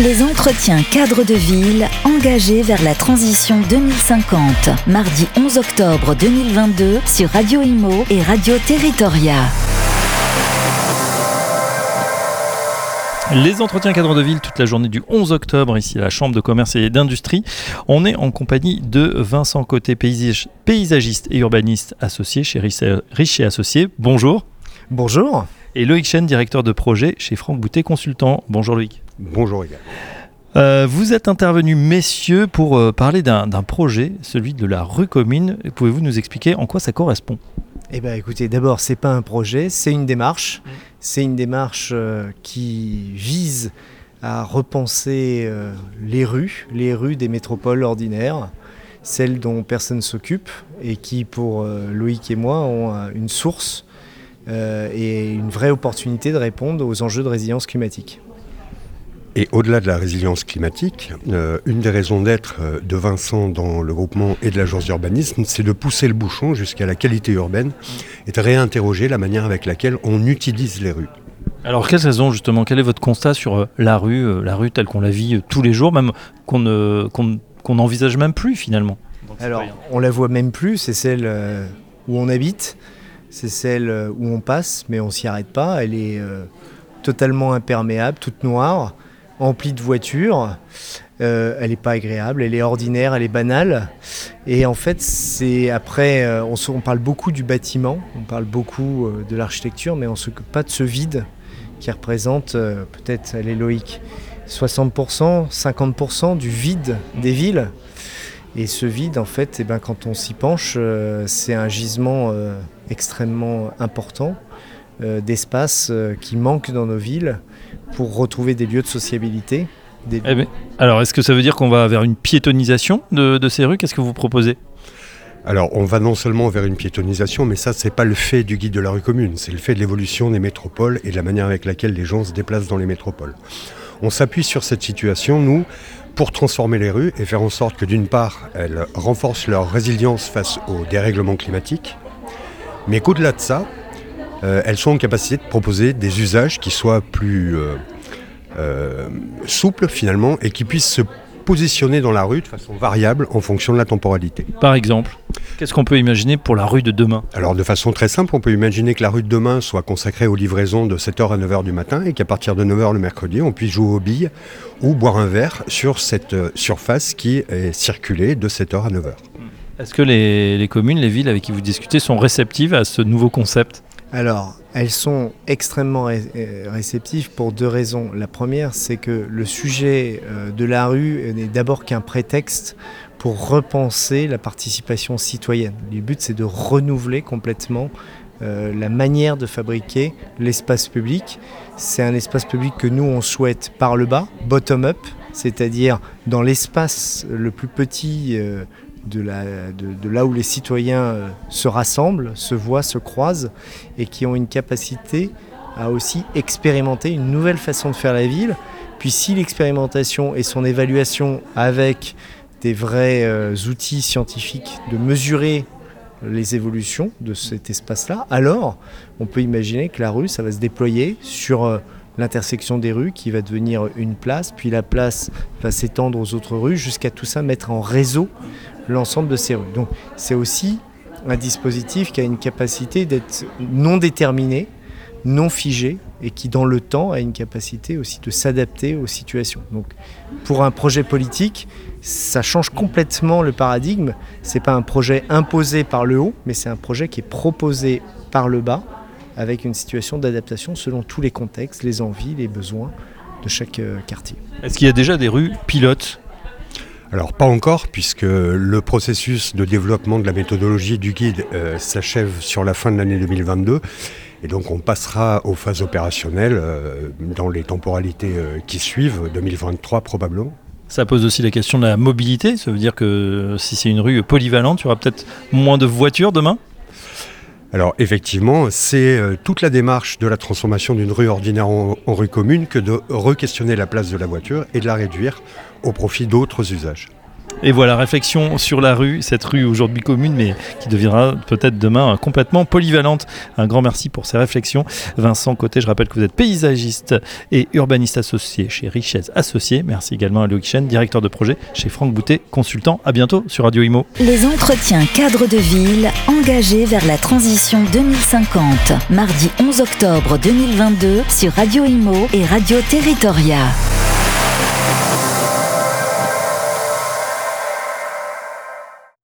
Les entretiens cadres de ville engagés vers la transition 2050. Mardi 11 octobre 2022 sur Radio Imo et Radio Territoria. Les entretiens cadres de ville toute la journée du 11 octobre ici à la Chambre de commerce et d'industrie. On est en compagnie de Vincent Côté, paysagiste et urbaniste associé chez Riche et Associés. Bonjour. Bonjour. Et Loïc Chen, directeur de projet chez Franck Boutet Consultant. Bonjour Loïc. Bonjour également. Euh, vous êtes intervenus, messieurs, pour euh, parler d'un projet, celui de la rue commune. Pouvez-vous nous expliquer en quoi ça correspond? Eh bien, écoutez, d'abord, c'est pas un projet, c'est une démarche. Mm. C'est une démarche euh, qui vise à repenser les rues, les rues des métropoles ordinaires, celles dont personne s'occupe et qui, pour Loïc et moi, ont une source et une vraie opportunité de répondre aux enjeux de résilience climatique. Et au-delà de la résilience climatique, euh, une des raisons d'être euh, de Vincent dans le groupement et de l'agence d'urbanisme, c'est de pousser le bouchon jusqu'à la qualité urbaine et de réinterroger la manière avec laquelle on utilise les rues. Alors quelles raisons justement Quel est votre constat sur euh, la rue, la rue telle qu'on la vit tous les jours, même qu'on n'envisage même plus finalement? Alors on la voit même plus, c'est celle où on habite, c'est celle où on passe, mais on s'y arrête pas. Elle est totalement imperméable, toute noire emplie de voitures. Euh, elle n'est pas agréable, elle est ordinaire, elle est banale. Et en fait, c'est après, euh, on, parle beaucoup du bâtiment, on parle beaucoup euh, de l'architecture, mais on ne s'occupe pas de ce vide qui représente, peut-être, elle est loïque, 60%, 50% du vide des villes. Et ce vide, en fait, eh ben, quand on s'y penche, c'est un gisement extrêmement important d'espace qui manque dans nos villes pour retrouver des lieux de sociabilité. Eh ben, alors, est-ce que ça veut dire qu'on va vers une piétonisation de, ces rues? Qu'est-ce que vous proposez? Alors, on va non seulement vers une piétonisation, mais ça, c'est pas le fait du guide de la rue commune, c'est le fait de l'évolution des métropoles et de la manière avec laquelle les gens se déplacent dans les métropoles. On s'appuie sur cette situation, nous, pour transformer les rues et faire en sorte que, d'une part, elles renforcent leur résilience face aux dérèglements climatiques, mais qu'au-delà de ça, euh, elles sont en capacité de proposer des usages qui soient plus euh, euh, souples finalement et qui puissent se positionner dans la rue de façon variable en fonction de la temporalité. Par exemple, qu'est-ce qu'on peut imaginer pour la rue de demain? Alors de façon très simple, on peut imaginer que la rue de demain soit consacrée aux livraisons de 7h à 9h du matin et qu'à partir de 9h le mercredi, on puisse jouer aux billes ou boire un verre sur cette surface qui est circulée de 7h à 9h. Est-ce que les, les communes, les villes avec qui vous discutez sont réceptives à ce nouveau concept? Alors, elles sont extrêmement euh, réceptives pour deux raisons. La première, c'est que le sujet euh, de la rue n'est d'abord qu'un prétexte pour repenser la participation citoyenne. Le but, c'est de renouveler complètement euh, la manière de fabriquer l'espace public. C'est un espace public que nous, on souhaite par le bas, bottom-up, c'est-à-dire dans l'espace le plus petit de, là où les citoyens euh, se rassemblent, se voient, se croisent et qui ont une capacité à aussi expérimenter une nouvelle façon de faire la ville. Puis si l'expérimentation et son évaluation avec des vrais euh, outils scientifiques de mesurer les évolutions de cet espace-là, alors on peut imaginer que la rue, ça va se déployer sur euh, l'intersection des rues qui va devenir une place, puis la place va s'étendre aux autres rues jusqu'à tout ça mettre en réseau l'ensemble de ces rues. Donc c'est aussi un dispositif qui a une capacité d'être non déterminé, non figé et qui dans le temps a une capacité aussi de s'adapter aux situations. Donc pour un projet politique, ça change complètement le paradigme. C'est pas un projet imposé par le haut, mais c'est un projet qui est proposé par le bas avec une situation d'adaptation selon tous les contextes, les envies, les besoins de chaque euh, quartier. Est-ce qu'il y a déjà des rues pilotes? Alors pas encore, puisque le processus de développement de la méthodologie du guide euh, s'achève sur la fin de l'année 2022. Et donc on passera aux phases opérationnelles euh, dans les temporalités euh, qui suivent, 2023 probablement. Ça pose aussi la question de la mobilité. Ça veut dire que si c'est une rue polyvalente, il y aura peut-être moins de voitures demain? Alors effectivement, c'est toute la démarche de la transformation d'une rue ordinaire en, rue commune que de re-questionner la place de la voiture et de la réduire au profit d'autres usages. Et voilà, réflexion sur la rue, cette rue aujourd'hui commune, mais qui deviendra peut-être demain complètement polyvalente. Un grand merci pour ces réflexions. Vincent Côté, je rappelle que vous êtes paysagiste et urbaniste associé chez Richesse Associés. Merci également à Loïc Chen, directeur de projet chez Franck Boutet, consultant. À bientôt sur Radio Imo. Les entretiens cadres de ville engagés vers la transition 2050. Mardi 11 octobre 2022 sur Radio Imo et Radio Territoria.